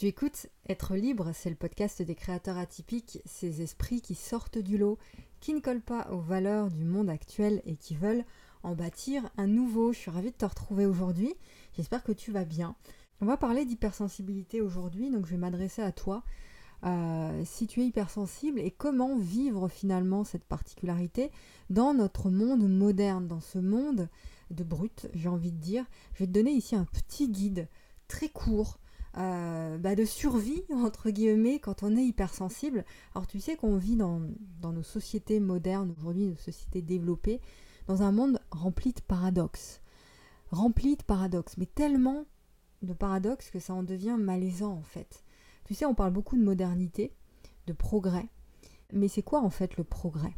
Tu écoutes Être libre, c'est le podcast des créateurs atypiques, ces esprits qui sortent du lot, qui ne collent pas aux valeurs du monde actuel et qui veulent en bâtir un nouveau. Je suis ravie de te retrouver aujourd'hui. J'espère que tu vas bien. On va parler d'hypersensibilité aujourd'hui, donc je vais m'adresser à toi. Euh, si tu es hypersensible et comment vivre finalement cette particularité dans notre monde moderne, dans ce monde de brut, j'ai envie de dire. Je vais te donner ici un petit guide très court euh, bah, de survie, entre guillemets, quand on est hypersensible. Alors tu sais qu'on vit dans, dans, nos sociétés modernes, aujourd'hui, nos sociétés développées, dans un monde rempli de paradoxes. Rempli de paradoxes, mais tellement de paradoxes que ça en devient malaisant en fait. Tu sais, on parle beaucoup de modernité, de progrès, mais c'est quoi en fait le progrès?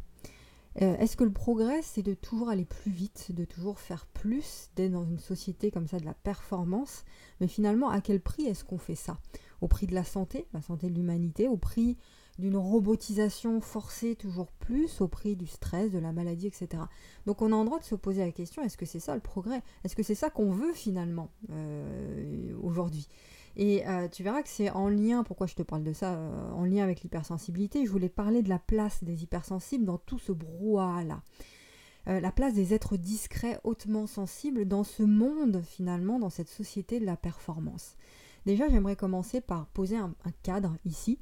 Euh, est-ce que le progrès, c'est de toujours aller plus vite, de toujours faire plus, d'être dans une société comme ça de la performance? Mais finalement, à quel prix est-ce qu'on fait ça? Au prix de la santé, la santé de l'humanité, au prix d'une robotisation forcée toujours plus, au prix du stress, de la maladie, etc. Donc on a en droit de se poser la question, est-ce que c'est ça le progrès? Est-ce que c'est ça qu'on veut finalement euh, aujourd'hui? Et euh, tu verras que c'est en lien, pourquoi je te parle de ça, euh, en lien avec l'hypersensibilité, je voulais parler de la place des hypersensibles dans tout ce brouhaha-là. Euh, la place des êtres discrets, hautement sensibles dans ce monde finalement, dans cette société de la performance. Déjà, j'aimerais commencer par poser un, un cadre ici,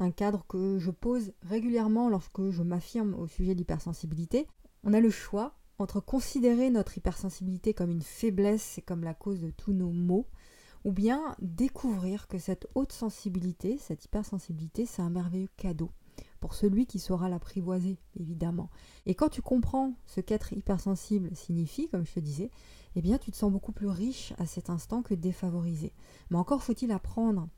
un cadre que je pose régulièrement lorsque je m'affirme au sujet de l'hypersensibilité. On a le choix entre considérer notre hypersensibilité comme une faiblesse et comme la cause de tous nos maux, ou bien découvrir que cette haute sensibilité, cette hypersensibilité, c'est un merveilleux cadeau pour celui qui saura l'apprivoiser, évidemment. Et quand tu comprends ce qu'être hypersensible signifie, comme je te disais, eh bien tu te sens beaucoup plus riche à cet instant que défavorisé. Mais encore faut-il apprendre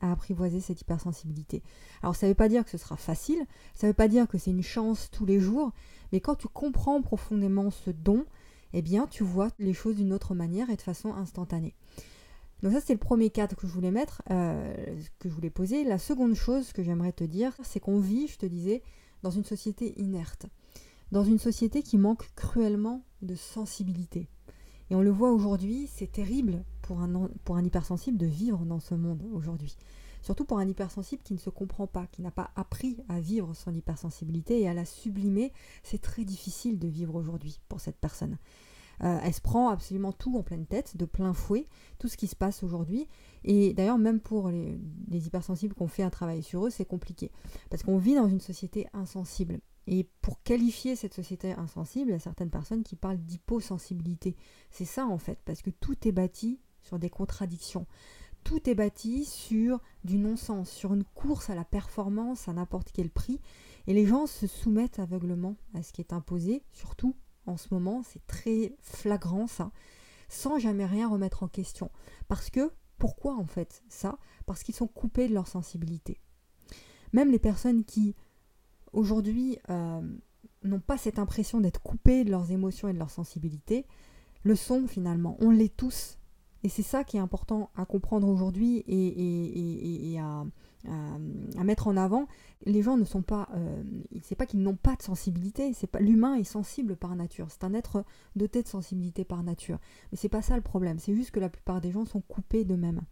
à apprivoiser cette hypersensibilité. Alors ça ne veut pas dire que ce sera facile, ça ne veut pas dire que c'est une chance tous les jours, mais quand tu comprends profondément ce don, eh bien tu vois les choses d'une autre manière et de façon instantanée. Donc ça c'est le premier cadre que je voulais mettre, euh, que je voulais poser. La seconde chose que j'aimerais te dire, c'est qu'on vit, je te disais, dans une société inerte, dans une société qui manque cruellement de sensibilité. Et on le voit aujourd'hui, c'est terrible pour un, pour un hypersensible de vivre dans ce monde aujourd'hui. Surtout pour un hypersensible qui ne se comprend pas, qui n'a pas appris à vivre son hypersensibilité et à la sublimer. C'est très difficile de vivre aujourd'hui pour cette personne. Euh, elle se prend absolument tout en pleine tête, de plein fouet, tout ce qui se passe aujourd'hui. Et d'ailleurs, même pour les, hypersensibles qu'on fait un travail sur eux, c'est compliqué. Parce qu'on vit dans une société insensible. Et pour qualifier cette société insensible, il y a certaines personnes qui parlent d'hyposensibilité. C'est ça en fait, parce que tout est bâti sur des contradictions. Tout est bâti sur du non-sens, sur une course à la performance à n'importe quel prix. Et les gens se soumettent aveuglement à ce qui est imposé, surtout en ce moment, c'est très flagrant ça, sans jamais rien remettre en question. Parce que, pourquoi en fait ça? Parce qu'ils sont coupés de leur sensibilité. Même les personnes qui, aujourd'hui, euh, n'ont pas cette impression d'être coupées de leurs émotions et de leur sensibilité, le sont finalement. On l'est tous. Et c'est ça qui est important à comprendre aujourd'hui et, à, mettre en avant. Les gens ne sont pas, euh, c'est pas qu'ils n'ont pas de sensibilité. L'humain est sensible par nature. C'est un être doté de sensibilité par nature. Mais c'est pas ça le problème. C'est juste que la plupart des gens sont coupés d'eux-mêmes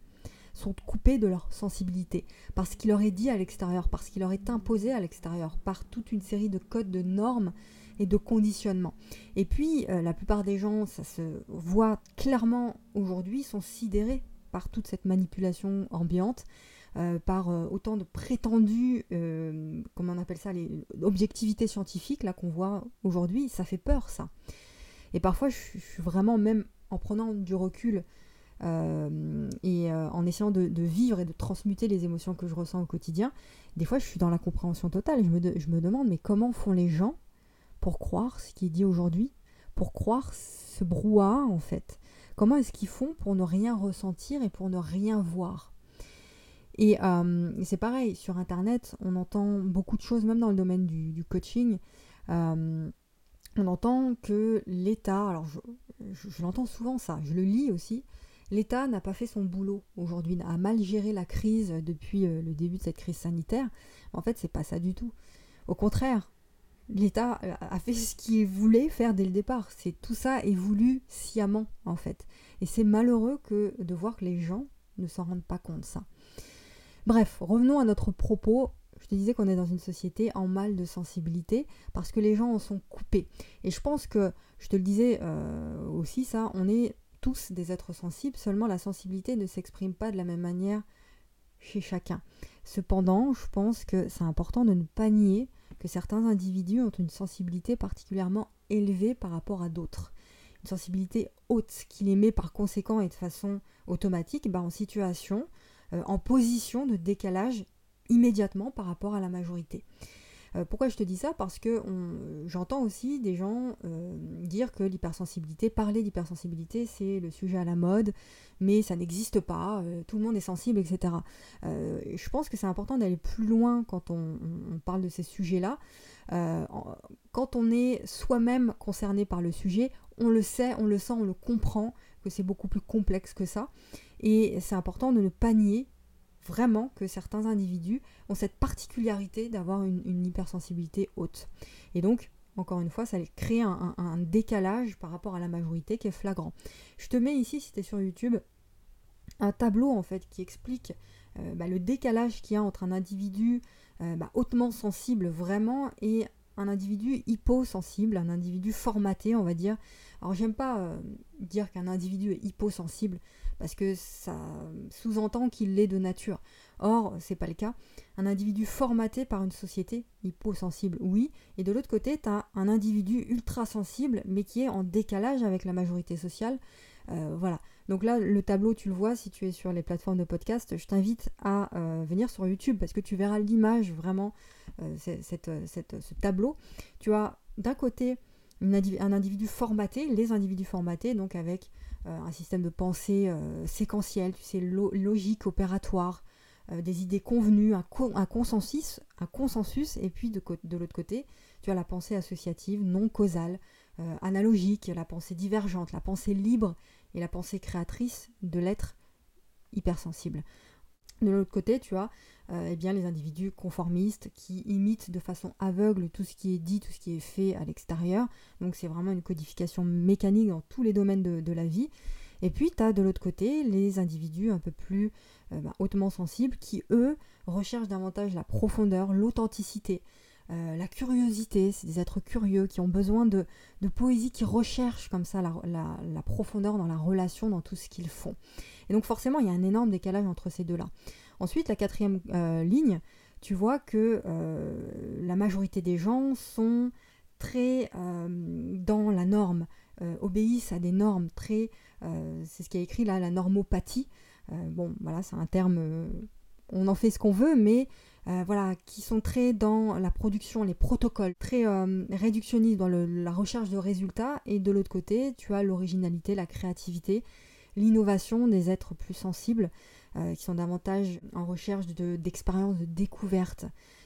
sont coupés de leur sensibilité, parce qu'il leur est dit à l'extérieur, parce qu'il leur est imposé à l'extérieur, par toute une série de codes, de normes et de conditionnement. Et puis, euh, la plupart des gens, ça se voit clairement aujourd'hui, sont sidérés par toute cette manipulation ambiante, euh, par euh, autant de prétendus, comment on appelle ça, l'objectivité scientifique là qu'on voit aujourd'hui, ça fait peur ça. Et parfois, je, suis vraiment même en prenant du recul et en essayant de, vivre et de transmuter les émotions que je ressens au quotidien, des fois je suis dans la compréhension totale je me, je me demande mais comment font les gens pour croire ce qui est dit aujourd'hui, pour croire ce brouhaha en fait? Comment est-ce qu'ils font pour ne rien ressentir et pour ne rien voir? Et euh, c'est pareil, sur Internet, on entend beaucoup de choses, même dans le domaine du, coaching. Euh, on entend que l'État, alors je, l'entends souvent ça, je le lis aussi, l'État n'a pas fait son boulot aujourd'hui, a mal géré la crise depuis euh, le début de cette crise sanitaire. En fait, c'est pas ça du tout. Au contraire, l'État a fait ce qu'il voulait faire dès le départ. C'est tout ça est voulu sciemment en fait. Et c'est malheureux que de voir que les gens ne s'en rendent pas compte, ça. Bref, revenons à notre propos. Je te disais qu'on est dans une société en mal de sensibilité parce que les gens en sont coupés. Et je pense que, je te le disais euh, aussi, ça, on est tous des êtres sensibles, seulement la sensibilité ne s'exprime pas de la même manière chez chacun. Cependant, je pense que c'est important de ne pas nier que certains individus ont une sensibilité particulièrement élevée par rapport à d'autres. Une sensibilité haute qui les met par conséquent et de façon automatique bah, en situation, en position de décalage immédiatement par rapport à la majorité. Euh, pourquoi je te dis ça? Parce que j'entends aussi des gens euh, dire que l'hypersensibilité, parler d'hypersensibilité, c'est le sujet à la mode, mais ça n'existe pas, euh, tout le monde est sensible, etc. je pense que c'est important d'aller plus loin quand on, parle de ces sujets-là. quand on est soi-même concerné par le sujet, on le sait, on le sent, on le comprend, que c'est beaucoup plus complexe que ça. Et c'est important de ne pas nier vraiment que certains individus ont cette particularité d'avoir une, hypersensibilité haute. Et donc, encore une fois, ça crée un, décalage par rapport à la majorité qui est flagrant. Je te mets ici, si tu es sur YouTube, un tableau en fait qui explique euh, bah, le décalage qu'il y a entre un individu euh, bah, hautement sensible vraiment et un individu hyposensible, un individu formaté, on va dire. Alors j'aime pas euh, dire qu'un individu est hyposensible parce que ça sous-entend qu'il l'est de nature. Or, c'est pas le cas. Un individu formaté par une société hyposensible, oui, et de l'autre côté, tu as un individu ultra sensible mais qui est en décalage avec la majorité sociale. Euh, voilà. Donc là, le tableau, tu le vois si tu es sur les plateformes de podcast. Je t'invite à euh, venir sur YouTube parce que tu verras l'image vraiment, euh, ce tableau. Tu as d'un côté un individu formaté, les individus formatés, donc avec un système de pensée séquentiel, tu logique, opératoire, des idées convenues, un, consensus, et puis de, de l'autre côté, tu as la pensée associative, non causale, analogique, la pensée divergente, la pensée libre et la pensée créatrice de l'être hypersensible. De l'autre côté, tu as euh, eh bien, les individus conformistes qui imitent de façon aveugle tout ce qui est dit, tout ce qui est fait à l'extérieur. Donc c'est vraiment une codification mécanique dans tous les domaines de, la vie. Et puis tu as de l'autre côté les individus un peu plus euh, bah, hautement sensibles qui, eux, recherchent davantage la profondeur, l'authenticité, euh, la curiosité, c'est des êtres curieux qui ont besoin de, poésie, qui recherchent comme ça la, profondeur dans la relation, dans tout ce qu'ils font. Et donc forcément, il y a un énorme décalage entre ces deux-là. Ensuite, la quatrième euh, ligne, tu vois que euh, la majorité des gens sont très dans la norme, obéissent à des normes très... c'est ce qui est écrit là, la normopathie. bon, voilà, c'est un terme... on en fait ce qu'on veut, mais euh, voilà, qui sont très dans la production, les protocoles, très euh, réductionnistes dans la recherche de résultats, et de l'autre côté, tu as l'originalité, la créativité, l'innovation des êtres plus sensibles, euh, qui sont davantage en recherche d'expériences de, découverte,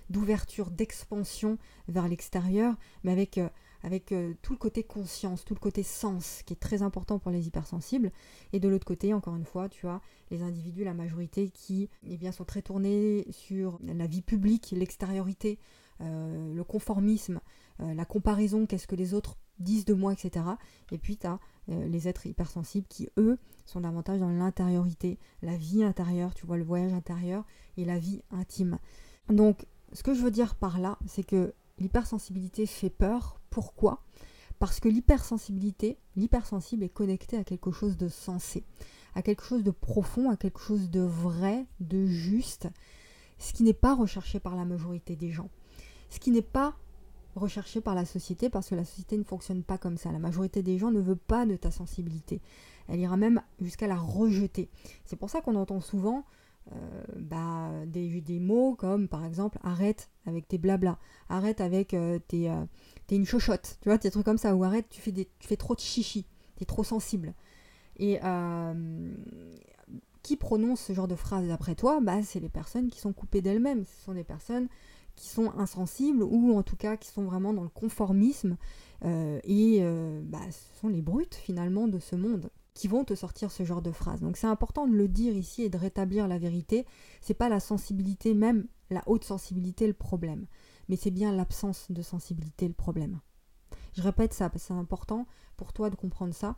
d'ouverture, d'expansion vers l'extérieur, mais avec avec euh, tout le côté conscience, tout le côté sens qui est très important pour les hypersensibles. Et de l'autre côté, encore une fois, tu as les individus, la majorité qui eh bien, sont très tournés sur la vie publique, l'extériorité, euh, le conformisme, euh, la comparaison, qu'est-ce que les autres disent de moi, etc. Et puis tu as les êtres hypersensibles qui, eux, sont davantage dans l'intériorité, la vie intérieure, tu vois, le voyage intérieur et la vie intime. Donc, ce que je veux dire par là, c'est que l'hypersensibilité fait peur pourquoi? Parce que l'hypersensibilité, l'hypersensible est connecté à quelque chose de sensé, à quelque chose de profond, à quelque chose de vrai, de juste, ce qui n'est pas recherché par la majorité des gens, ce qui n'est pas recherché par la société parce que la société ne fonctionne pas comme ça. La majorité des gens ne veut pas de ta sensibilité. Elle ira même jusqu'à la rejeter. C'est pour ça qu'on entend souvent euh, bah, des, mots comme par exemple arrête avec tes blabla, arrête avec euh, tes, euh, t'es une chochotte, tu vois, des trucs comme ça, ou arrête, tu fais, des, tu fais trop de chichi, t'es trop sensible. Et qui prononce ce genre de phrase après toi bah, C'est les personnes qui sont coupées d'elles-mêmes, ce sont des personnes qui sont insensibles ou en tout cas qui sont vraiment dans le conformisme et bah, ce sont les brutes finalement de ce monde qui vont te sortir ce genre de phrase. Donc c'est important de le dire ici et de rétablir la vérité. C'est pas la sensibilité, même la haute sensibilité, le problème, mais c'est bien l'absence de sensibilité le problème. Je répète ça parce que c'est important pour toi de comprendre ça.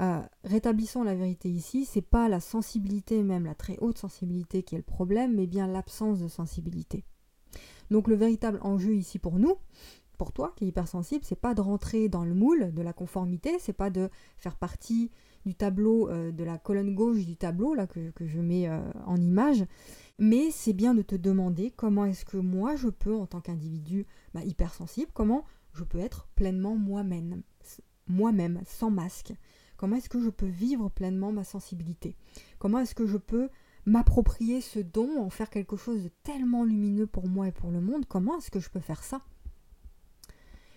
euh, rétablissons la vérité ici, c'est pas la sensibilité, même la très haute sensibilité qui est le problème, mais bien l'absence de sensibilité. Donc le véritable enjeu ici pour nous, pour toi qui est hypersensible, c'est pas de rentrer dans le moule de la conformité, c'est pas de faire partie du tableau, euh, de la colonne gauche du tableau là que, je mets euh, en image, mais c'est bien de te demander comment est-ce que moi je peux en tant qu'individu bah, hypersensible, comment je peux être pleinement moi-même, moi-même, sans masque. Comment est-ce que je peux vivre pleinement ma sensibilité? Comment est-ce que je peux m'approprier ce don, en faire quelque chose de tellement lumineux pour moi et pour le monde? Comment est-ce que je peux faire ça?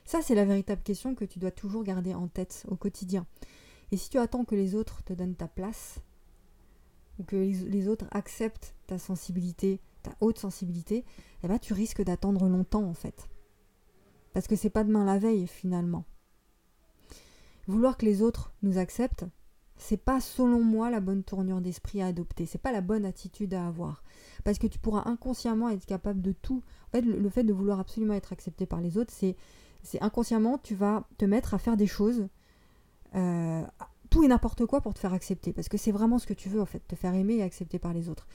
Ça, c'est la véritable question que tu dois toujours garder en tête au quotidien. Et si tu attends que les autres te donnent ta place, ou que les autres acceptent ta sensibilité, ta haute sensibilité, eh ben, tu risques d'attendre longtemps en fait. Parce que c'est pas demain la veille finalement. Vouloir que les autres nous acceptent, c'est pas selon moi la bonne tournure d'esprit à adopter, c'est pas la bonne attitude à avoir. Parce que tu pourras inconsciemment être capable de tout. En fait, le, fait de vouloir absolument être accepté par les autres, c'est, c'est inconsciemment, tu vas te mettre à faire des choses, euh, tout et n'importe quoi pour te faire accepter. Parce que c'est vraiment ce que tu veux, en fait, te faire aimer et accepter par les autres.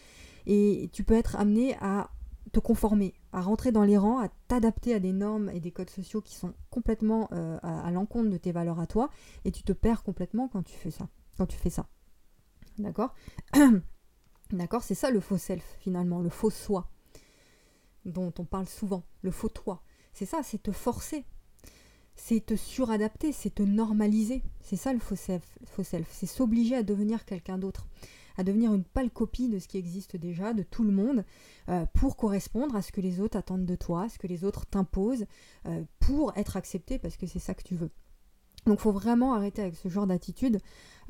Et tu peux être amené à te conformer, à rentrer dans les rangs, à t'adapter à des normes et des codes sociaux qui sont complètement euh, à, l'encontre de tes valeurs à toi, et tu te perds complètement quand tu fais ça. Quand tu fais ça. D'accord? D'accord C'est ça le faux self, finalement, le faux soi, dont on parle souvent, le faux toi. C'est ça, c'est te forcer. C'est te suradapter, c'est te normaliser. C'est ça le faux self. C'est s'obliger à devenir quelqu'un d'autre à devenir une pâle copie de ce qui existe déjà, de tout le monde, euh, pour correspondre à ce que les autres attendent de toi, ce que les autres t'imposent, euh, pour être accepté parce que c'est ça que tu veux. Donc faut vraiment arrêter avec ce genre d'attitude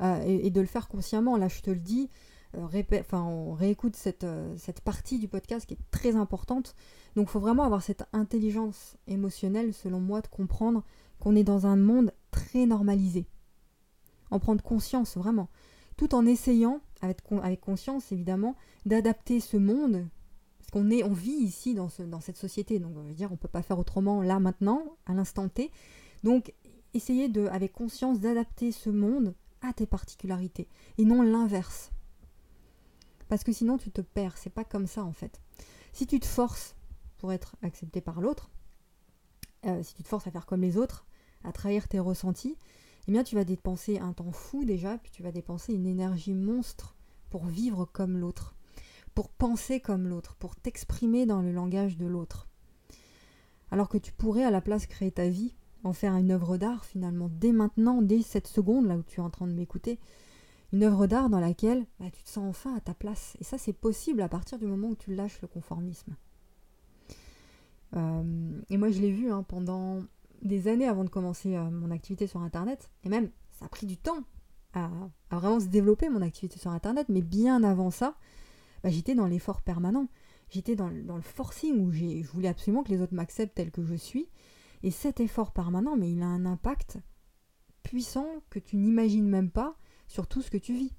euh, et, de le faire consciemment. Là, je te le dis, enfin, on réécoute cette, cette partie du podcast qui est très importante. Donc il faut vraiment avoir cette intelligence émotionnelle, selon moi, de comprendre qu'on est dans un monde très normalisé. En prendre conscience, vraiment tout en essayant, avec, avec conscience évidemment, d'adapter ce monde, parce qu'on est, on vit ici dans, ce, dans cette société, donc on veut dire on ne peut pas faire autrement là maintenant, à l'instant T. Donc essayer de, avec conscience d'adapter ce monde à tes particularités, et non l'inverse. Parce que sinon tu te perds, c'est pas comme ça en fait. Si tu te forces pour être accepté par l'autre, euh, si tu te forces à faire comme les autres, à trahir tes ressentis, eh bien tu vas dépenser un temps fou déjà, puis tu vas dépenser une énergie monstre pour vivre comme l'autre, pour penser comme l'autre, pour t'exprimer dans le langage de l'autre. Alors que tu pourrais à la place créer ta vie, en faire une œuvre d'art finalement, dès maintenant, dès cette seconde là où tu es en train de m'écouter, une œuvre d'art dans laquelle bah, tu te sens enfin à ta place. Et ça c'est possible à partir du moment où tu lâches le conformisme. Euh, et moi je l'ai vu hein, pendant des années avant de commencer euh, mon activité sur Internet. Et même, ça a pris du temps à, vraiment se développer mon activité sur Internet. Mais bien avant ça, bah, j'étais dans l'effort permanent. J'étais dans, le forcing où je voulais absolument que les autres m'acceptent tel que je suis. Et cet effort permanent, mais il a un impact puissant que tu n'imagines même pas sur tout ce que tu vis.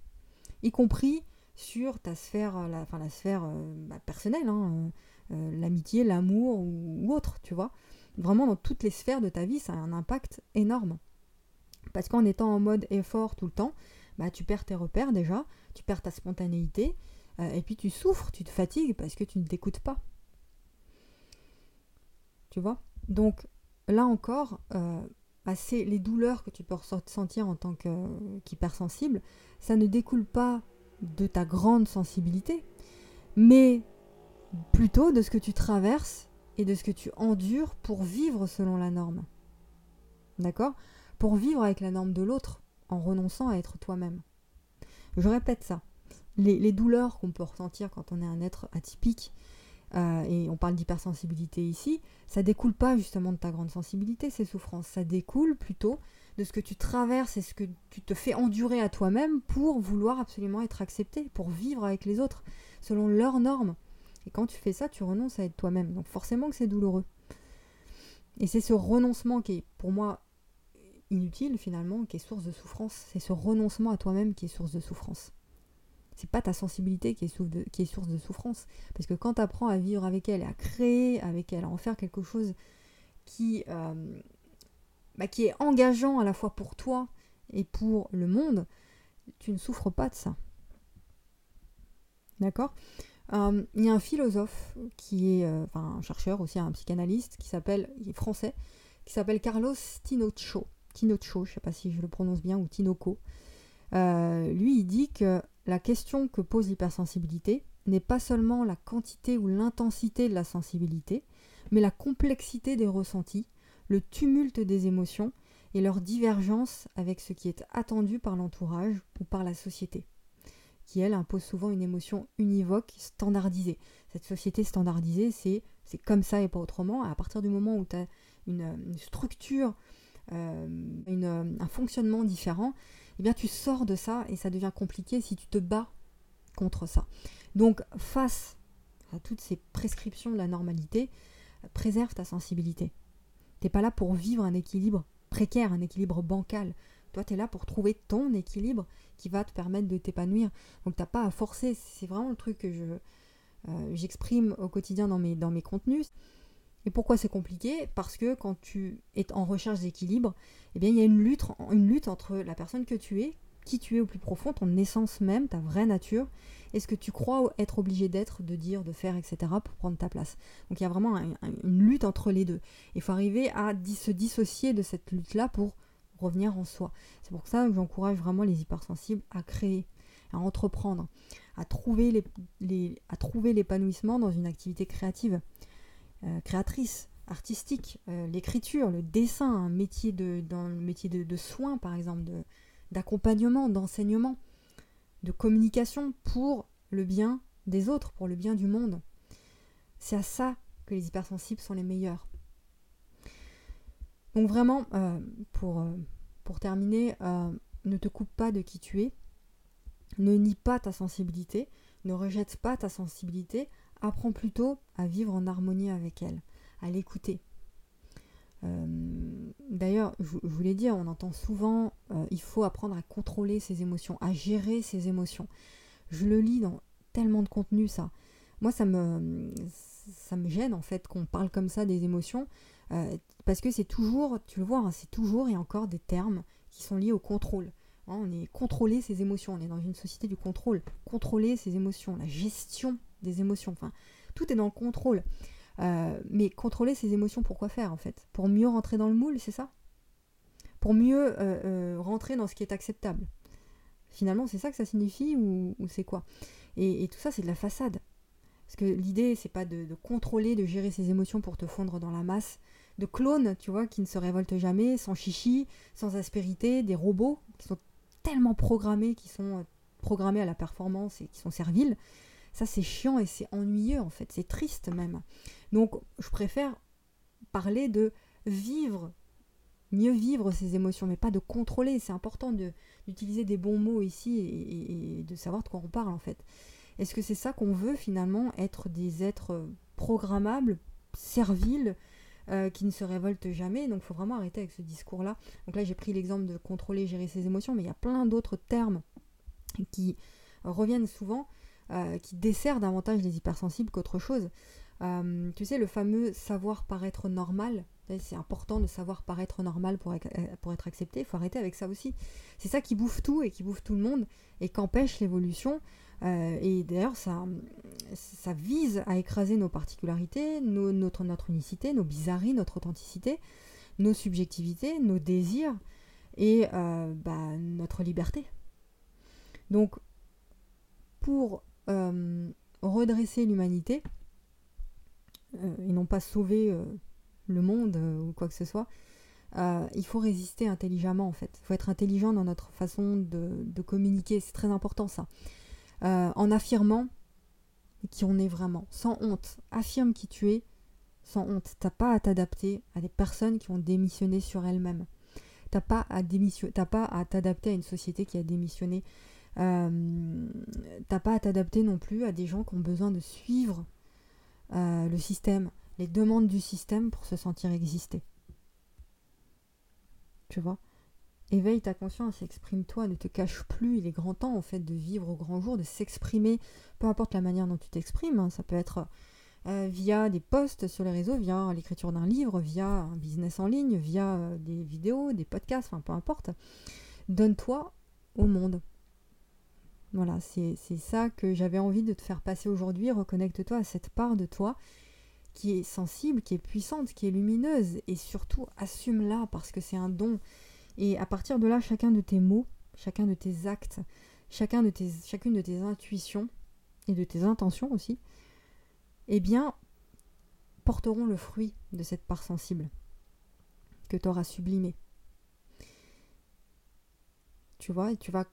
Y compris sur ta sphère, la, enfin, la sphère euh, bah, personnelle, hein, euh, l'amitié, l'amour ou, autre, tu vois vraiment dans toutes les sphères de ta vie, ça a un impact énorme. Parce qu'en étant en mode effort tout le temps, bah, tu perds tes repères déjà, tu perds ta spontanéité, euh, et puis tu souffres, tu te fatigues parce que tu ne t'écoutes pas. Tu vois? Donc là encore, euh, les douleurs que tu peux ressentir en tant qu'hypersensible, ça ne découle pas de ta grande sensibilité, mais plutôt de ce que tu traverses et de ce que tu endures pour vivre selon la norme. D'accord? Pour vivre avec la norme de l'autre, en renonçant à être toi-même. Je répète ça. Les, douleurs qu'on peut ressentir quand on est un être atypique, euh, et on parle d'hypersensibilité ici, ça découle pas justement de ta grande sensibilité, ces souffrances. Ça découle plutôt de ce que tu traverses et ce que tu te fais endurer à toi-même pour vouloir absolument être accepté, pour vivre avec les autres, selon leurs normes. Et quand tu fais ça, tu renonces à être toi-même. Donc forcément que c'est douloureux. Et c'est ce renoncement qui est pour moi inutile finalement, qui est source de souffrance. C'est ce renoncement à toi-même qui est source de souffrance. C'est pas ta sensibilité qui est, source de, souffrance. Parce que quand tu apprends à vivre avec elle à créer avec elle, à en faire quelque chose qui, euh, bah, qui est engageant à la fois pour toi et pour le monde, tu ne souffres pas de ça. D'accord? Euh, Il y a un philosophe qui est, euh, enfin un chercheur aussi, un psychanalyste qui s'appelle, il est français, qui s'appelle Carlos Tinocho. Tinocho, je ne sais pas si je le prononce bien, ou Tinoco. Lui, il dit que la question que pose l'hypersensibilité n'est pas seulement la quantité ou l'intensité de la sensibilité, mais la complexité des ressentis, le tumulte des émotions et leur divergence avec ce qui est attendu par l'entourage ou par la société, qui elle impose souvent une émotion univoque, standardisée. Cette société standardisée, c'est comme ça et pas autrement. À partir du moment où tu as une, structure, euh, un fonctionnement différent, eh bien tu sors de ça et ça devient compliqué si tu te bats contre ça. Donc face à toutes ces prescriptions de la normalité, préserve ta sensibilité. T'es pas là pour vivre un équilibre précaire, un équilibre bancal. Toi, tu es là pour trouver ton équilibre qui va te permettre de t'épanouir. Donc, t'as pas à forcer. C'est vraiment le truc que euh, j'exprime au quotidien dans mes, dans mes contenus. Et pourquoi c'est compliqué? Parce que quand tu es en recherche d'équilibre, eh bien, il y a une lutte, une lutte entre la personne que tu es, qui tu es au plus profond, ton essence même, ta vraie nature, et ce que tu crois être obligé d'être, de dire, de faire, etc. pour prendre ta place? Donc il y a vraiment une lutte entre les deux. Il faut arriver à se dissocier de cette lutte-là pour revenir en soi. C'est pour ça que j'encourage vraiment les hypersensibles à créer, à entreprendre, à trouver, l'épanouissement dans une activité créative, euh, créatrice, artistique, euh, l'écriture, le dessin, un métier de, dans le métier de, soins par exemple, d'accompagnement, d'enseignement de communication pour le bien des autres, pour le bien du monde. C'est à ça que les hypersensibles sont les meilleurs. Donc vraiment, euh, pour, pour terminer, ne te coupe pas de qui tu es, ne nie pas ta sensibilité, ne rejette pas ta sensibilité, apprends plutôt à vivre en harmonie avec elle, à l'écouter, euh, d'ailleurs, je, voulais dire, on entend souvent, euh, il faut apprendre à contrôler ses émotions, à gérer ses émotions. Je le lis dans tellement de contenu, ça. Moi, ça me, gêne, en fait, qu'on parle comme ça des émotions, euh, parce que c'est toujours, tu le vois, hein, c'est toujours et encore des termes qui sont liés au contrôle. Hein, on est contrôler ses émotions, on est dans une société du contrôle. Contrôler ses émotions, la gestion des émotions, enfin, tout est dans le contrôle. Euh, mais contrôler ses émotions, pourquoi faire en fait? Pour mieux rentrer dans le moule, c'est ça? Pour mieux euh, euh, rentrer dans ce qui est acceptable. Finalement, c'est ça que ça signifie ou, c'est quoi? Et, tout ça, c'est de la façade. Parce que l'idée, c'est pas de, contrôler, de gérer ses émotions pour te fondre dans la masse de clones, tu vois, qui ne se révoltent jamais, sans chichi, sans aspérité, des robots qui sont tellement programmés, qui sont programmés à la performance et qui sont serviles. Ça, c'est chiant et c'est ennuyeux en fait, c'est triste même. Donc, je préfère parler de vivre, mieux vivre ses émotions, mais pas de contrôler. C'est important d'utiliser des bons mots ici et, de savoir de quoi on parle en fait. Est-ce que c'est ça qu'on veut finalement, être des êtres programmables, serviles, euh, qui ne se révoltent jamais? Donc il faut vraiment arrêter avec ce discours-là. Donc là j'ai pris l'exemple de contrôler, gérer ses émotions, mais il y a plein d'autres termes qui reviennent souvent, euh, qui desserrent davantage les hypersensibles qu'autre chose. Euh, tu sais, le fameux savoir paraître normal, c'est important de savoir paraître normal pour, euh, être accepté, il faut arrêter avec ça aussi. C'est ça qui bouffe tout et qui bouffe tout le monde et qu'empêche l'évolution. Euh, et d'ailleurs, ça, ça vise à écraser nos particularités, notre, notre unicité, nos bizarreries, notre authenticité, nos subjectivités, nos désirs et bah, notre liberté. Donc, pour redresser l'humanité, euh, ils n'ont pas sauvé euh, le monde euh, ou quoi que ce soit. il faut résister intelligemment en fait. Il faut être intelligent dans notre façon de, communiquer. C'est très important ça. en affirmant qui on est vraiment, sans honte. Affirme qui tu es, sans honte. T'as pas à t'adapter à des personnes qui ont démissionné sur elles-mêmes. T'as pas à pas à t'adapter à une société qui a démissionné. Euh, t'as pas à t'adapter non plus à des gens qui ont besoin de suivre euh, le système, les demandes du système pour se sentir exister. Tu vois? Éveille ta conscience, exprime-toi, ne te cache plus. Il est grand temps en fait de vivre au grand jour, de s'exprimer, peu importe la manière dont tu t'exprimes. Hein. ça peut être euh, via des posts sur les réseaux, via l'écriture d'un livre, via un business en ligne, via des vidéos, des podcasts, enfin peu importe. Donne-toi au monde. Voilà, c'est ça que j'avais envie de te faire passer aujourd'hui. Reconnecte-toi à cette part de toi qui est sensible, qui est puissante, qui est lumineuse, et surtout assume-la parce que c'est un don. Et à partir de là, chacun de tes mots, chacun de tes actes, chacun de tes, chacune de tes intuitions et de tes intentions aussi, eh bien, porteront le fruit de cette part sensible que tu auras sublimée. Tu vois, et tu vas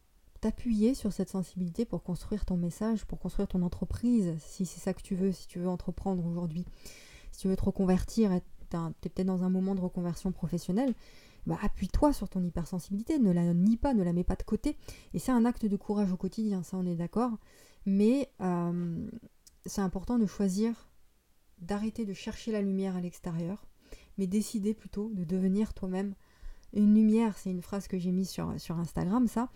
t'appuyer sur cette sensibilité pour construire ton message, pour construire ton entreprise, si c'est ça que tu veux, si tu veux entreprendre aujourd'hui, si tu veux te reconvertir, tu es peut-être dans un moment de reconversion professionnelle, bah, appuie-toi sur ton hypersensibilité, ne la nie pas, ne la mets pas de côté. Et c'est un acte de courage au quotidien, ça on est d'accord. Mais euh, c'est important de choisir d'arrêter de chercher la lumière à l'extérieur, mais décider plutôt de devenir toi-même une lumière. C'est une phrase que j'ai mise sur, sur Instagram, ça.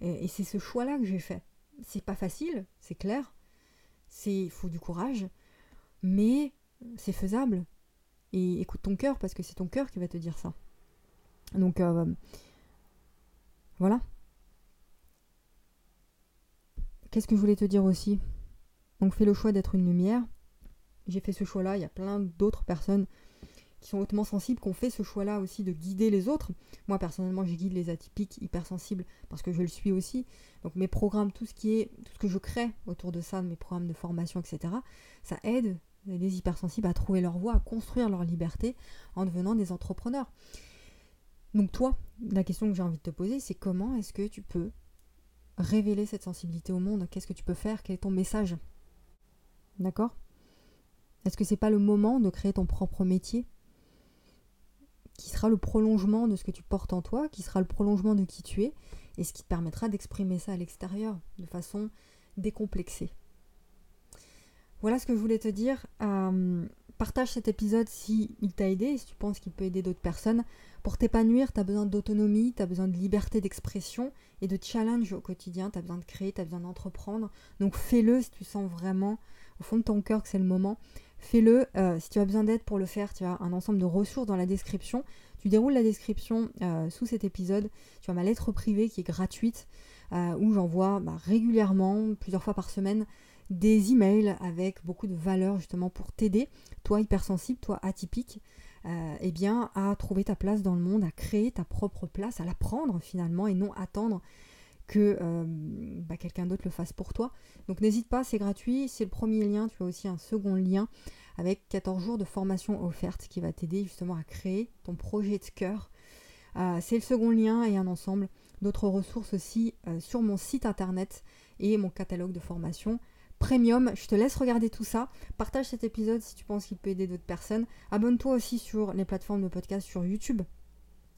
Et, c'est ce choix-là que j'ai fait. C'est pas facile, c'est clair. Il faut du courage, mais c'est faisable. Et écoute ton cœur, parce que c'est ton cœur qui va te dire ça. Donc euh, voilà. Qu'est-ce que je voulais te dire aussi? Donc fais le choix d'être une lumière. J'ai fait ce choix-là, il y a plein d'autres personnes qui sont hautement sensibles, qui ont fait ce choix-là aussi de guider les autres. Moi personnellement, je guide les atypiques hypersensibles parce que je le suis aussi. Donc mes programmes, tout ce qui est, tout ce que je crée autour de ça, mes programmes de formation, etc., ça aide les hypersensibles à trouver leur voie, à construire leur liberté en devenant des entrepreneurs. Donc toi, la question que j'ai envie de te poser, c'est comment est-ce que tu peux révéler cette sensibilité au monde? Qu'est-ce que tu peux faire? Quel est ton message? D'accord? Est-ce que c'est pas le moment de créer ton propre métier? Qui sera le prolongement de ce que tu portes en toi, qui sera le prolongement de qui tu es, et ce qui te permettra d'exprimer ça à l'extérieur de façon décomplexée. Voilà ce que je voulais te dire. Euh, partage cet épisode si il t'a aidé si tu penses qu'il peut aider d'autres personnes. Pour t'épanouir, tu as besoin d'autonomie, tu besoin de liberté d'expression et de challenge au quotidien. Tu as besoin de créer, tu as besoin d'entreprendre. Donc fais-le si tu sens vraiment au fond de ton cœur que c'est le moment. Fais-le. Euh, si tu as besoin d'aide pour le faire, tu as un ensemble de ressources dans la description. Tu déroules la description euh, sous cet épisode. Tu as ma lettre privée qui est gratuite euh, où j'envoie bah, régulièrement, plusieurs fois par semaine, des emails avec beaucoup de valeur justement pour t'aider, toi hypersensible, toi atypique, eh bien à trouver ta place dans le monde, à créer ta propre place, à la prendre finalement et non attendre que euh, bah, quelqu'un d'autre le fasse pour toi. Donc n'hésite pas, c'est gratuit, c'est le premier lien, tu as aussi un second lien avec 14 jours de formation offerte qui va t'aider justement à créer ton projet de cœur. Euh, c'est le second lien et un ensemble d'autres ressources aussi sur mon site internet et mon catalogue de formation premium. Je te laisse regarder tout ça. Partage cet épisode si tu penses qu'il peut aider d'autres personnes. Abonne-toi aussi sur les plateformes de podcast sur YouTube.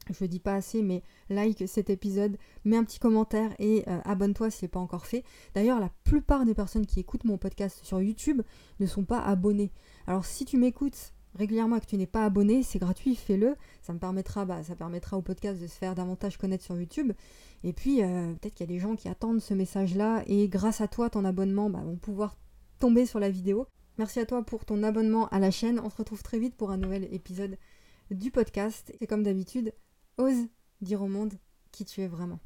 Je dis pas assez, mais like cet épisode, mets un petit commentaire et euh, abonne-toi si ce n'est pas encore fait. D'ailleurs, la plupart des personnes qui écoutent mon podcast sur YouTube ne sont pas abonnées. Alors si tu m'écoutes régulièrement que tu n'es pas abonné, c'est gratuit, fais-le. Ça me permettra, bah, ça permettra au podcast de se faire davantage connaître sur YouTube. Et puis euh, peut-être qu'il y a des gens qui attendent ce message-là et grâce à toi, ton abonnement, bah, vont pouvoir tomber sur la vidéo. Merci à toi pour ton abonnement à la chaîne. On se retrouve très vite pour un nouvel épisode du podcast. Et comme d'habitude, ose dire au monde qui tu es vraiment.